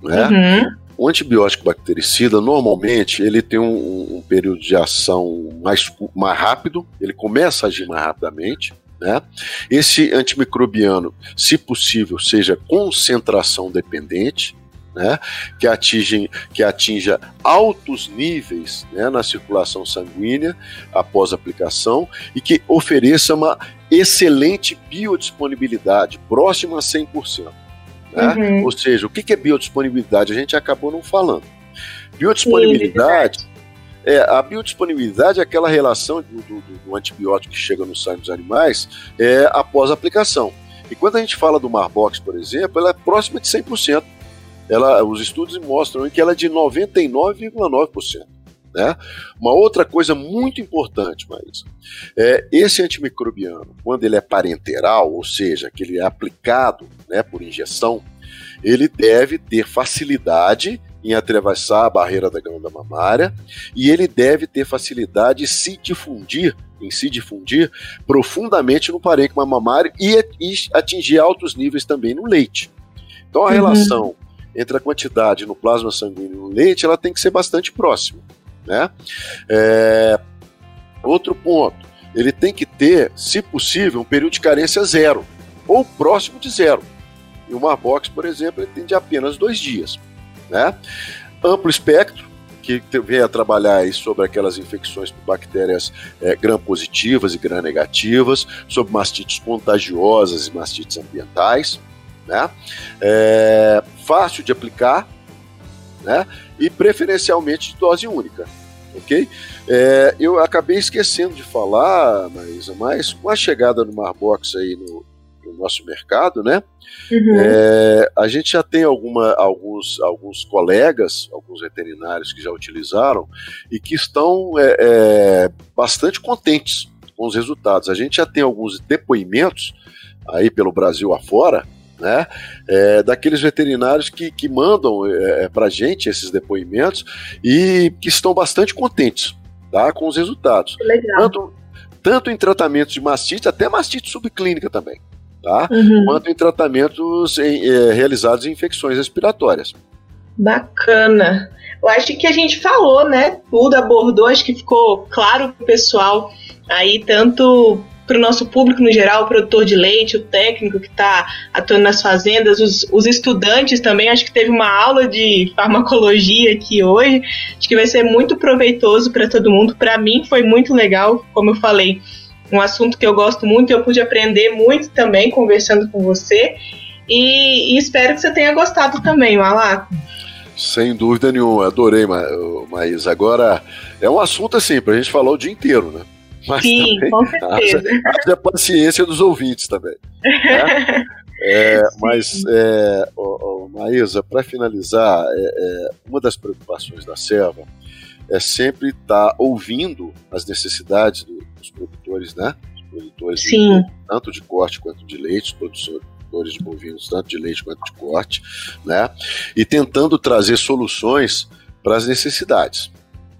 Né? Uhum. O antibiótico bactericida, normalmente, ele tem um, um, período de ação mais, mais rápido, ele começa a agir mais rapidamente, né? Esse antimicrobiano, se possível, seja concentração dependente, né? que, atingem, que atinja altos níveis né? na circulação sanguínea após aplicação e que ofereça uma excelente biodisponibilidade, próxima a 100%. Né? Uhum. Ou seja, o que é biodisponibilidade? A gente acabou não falando. Biodisponibilidade Sim, é, a biodisponibilidade é aquela relação do, do, do, antibiótico que chega no sangue dos animais é, após a aplicação. E quando a gente fala do Marbox, por exemplo, ela é próxima de 100%. Ela, os estudos mostram que ela é de 99,9%. Né? Uma outra coisa muito importante, Maísa, é esse antimicrobiano, quando ele é parenteral, ou seja, que ele é aplicado né, por injeção, ele deve ter facilidade em atravessar a barreira da glândula mamária e ele deve ter facilidade em se difundir, em se difundir profundamente no parênquima mamário e, e atingir altos níveis também no leite. Então a uhum. relação entre a quantidade no plasma sanguíneo e no leite ela tem que ser bastante próxima. Né? É... Outro ponto, ele tem que ter, se possível, um período de carência zero ou próximo de zero. E o Marbox, por exemplo, ele tem de apenas dois dias né? Amplo espectro, que vem a trabalhar sobre aquelas infecções por bactérias é, gram-positivas e gram-negativas, sobre mastites contagiosas e mastites ambientais, né? É, fácil de aplicar, né? E preferencialmente de dose única, ok? É, eu acabei esquecendo de falar, Maísa, mas com a chegada do Marbox aí no, nosso mercado, né? Uhum. É, a gente já tem alguma, alguns, alguns colegas, alguns veterinários que já utilizaram e que estão é, é, bastante contentes com os resultados. A gente já tem alguns depoimentos aí pelo Brasil afora, né? É, daqueles veterinários que, que mandam é, é para a gente esses depoimentos e que estão bastante contentes tá, com os resultados. Legal. Tanto, tanto em tratamentos de mastite, até mastite subclínica também tá? Uhum. quanto em tratamentos em, é, realizados em infecções respiratórias. Bacana. Eu acho que a gente falou, né? Tudo abordou, acho que ficou claro pro pessoal aí, tanto para o nosso público no geral, o produtor de leite, o técnico que está atuando nas fazendas, os, os, estudantes também. Acho que teve uma aula de farmacologia aqui hoje. Acho que vai ser muito proveitoso para todo mundo. Para mim foi muito legal, como eu falei um assunto que eu gosto muito, eu pude aprender muito também conversando com você. E, e espero que você tenha gostado também, Malaco. Sem dúvida nenhuma, adorei, mas agora é um assunto assim, pra gente falar o dia inteiro, né? Mas Sim, com certeza. Haja, paciência dos ouvintes também. Né? É, mas, é, oh, oh, Maísa, para finalizar, é, é, uma das preocupações da Serva é sempre estar tá ouvindo as necessidades dos produtores, né? Os produtores de, tanto de corte quanto de leite, os produtores de bovinos, tanto de leite quanto de corte, né? E tentando trazer soluções para as necessidades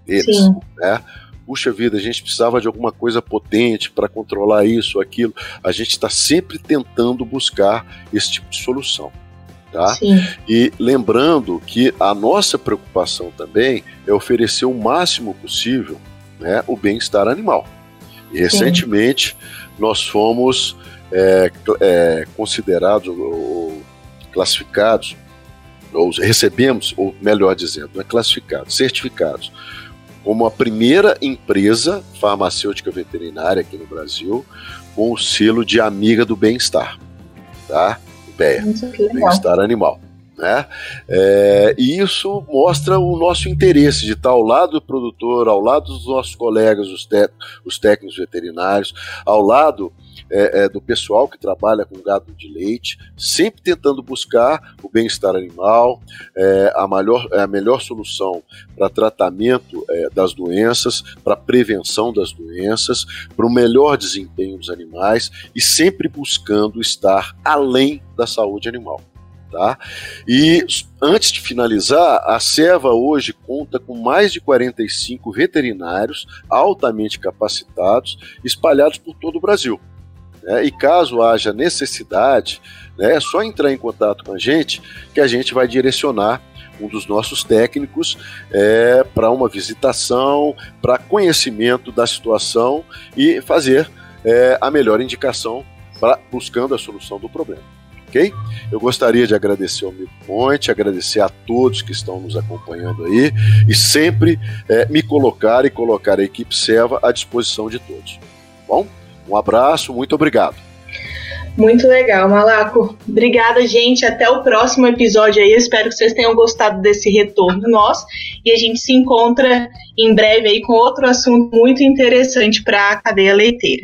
deles, Sim. né? Puxa vida, a gente precisava de alguma coisa potente para controlar isso, aquilo. A gente está sempre tentando buscar esse tipo de solução. Tá? E lembrando que a nossa preocupação também é oferecer o máximo possível né, o bem-estar animal. E recentemente Sim. nós fomos é, é, considerados ou classificados, ou recebemos, ou melhor dizendo, não é classificados, certificados, como a primeira empresa farmacêutica veterinária aqui no Brasil com o selo de Amiga do Bem-Estar. Tá? PEA, bem-estar animal. Né? É, e isso mostra o nosso interesse de estar ao lado do produtor, ao lado dos nossos colegas, os, os técnicos veterinários, ao lado é, é, do pessoal que trabalha com gado de leite, sempre tentando buscar o bem-estar animal, é, a, melhor, a melhor solução para tratamento é, das doenças, para prevenção das doenças, para o melhor desempenho dos animais e sempre buscando estar além da saúde animal. Tá? E antes de finalizar, a Serva hoje conta com mais de 45 veterinários altamente capacitados espalhados por todo o Brasil. Né? E caso haja necessidade, né, é só entrar em contato com a gente que a gente vai direcionar um dos nossos técnicos é, para uma visitação, para conhecimento da situação e fazer é, a melhor indicação pra, buscando a solução do problema. Ok? Eu gostaria de agradecer ao Milton Ponte, agradecer a todos que estão nos acompanhando aí e sempre é, me colocar e colocar a equipe Serva à disposição de todos. Tá bom? Um abraço, muito obrigado. Muito legal, Malaco. Obrigada, gente. Até o próximo episódio aí. Espero que vocês tenham gostado desse retorno nosso. E a gente se encontra em breve aí com outro assunto muito interessante para a cadeia leiteira.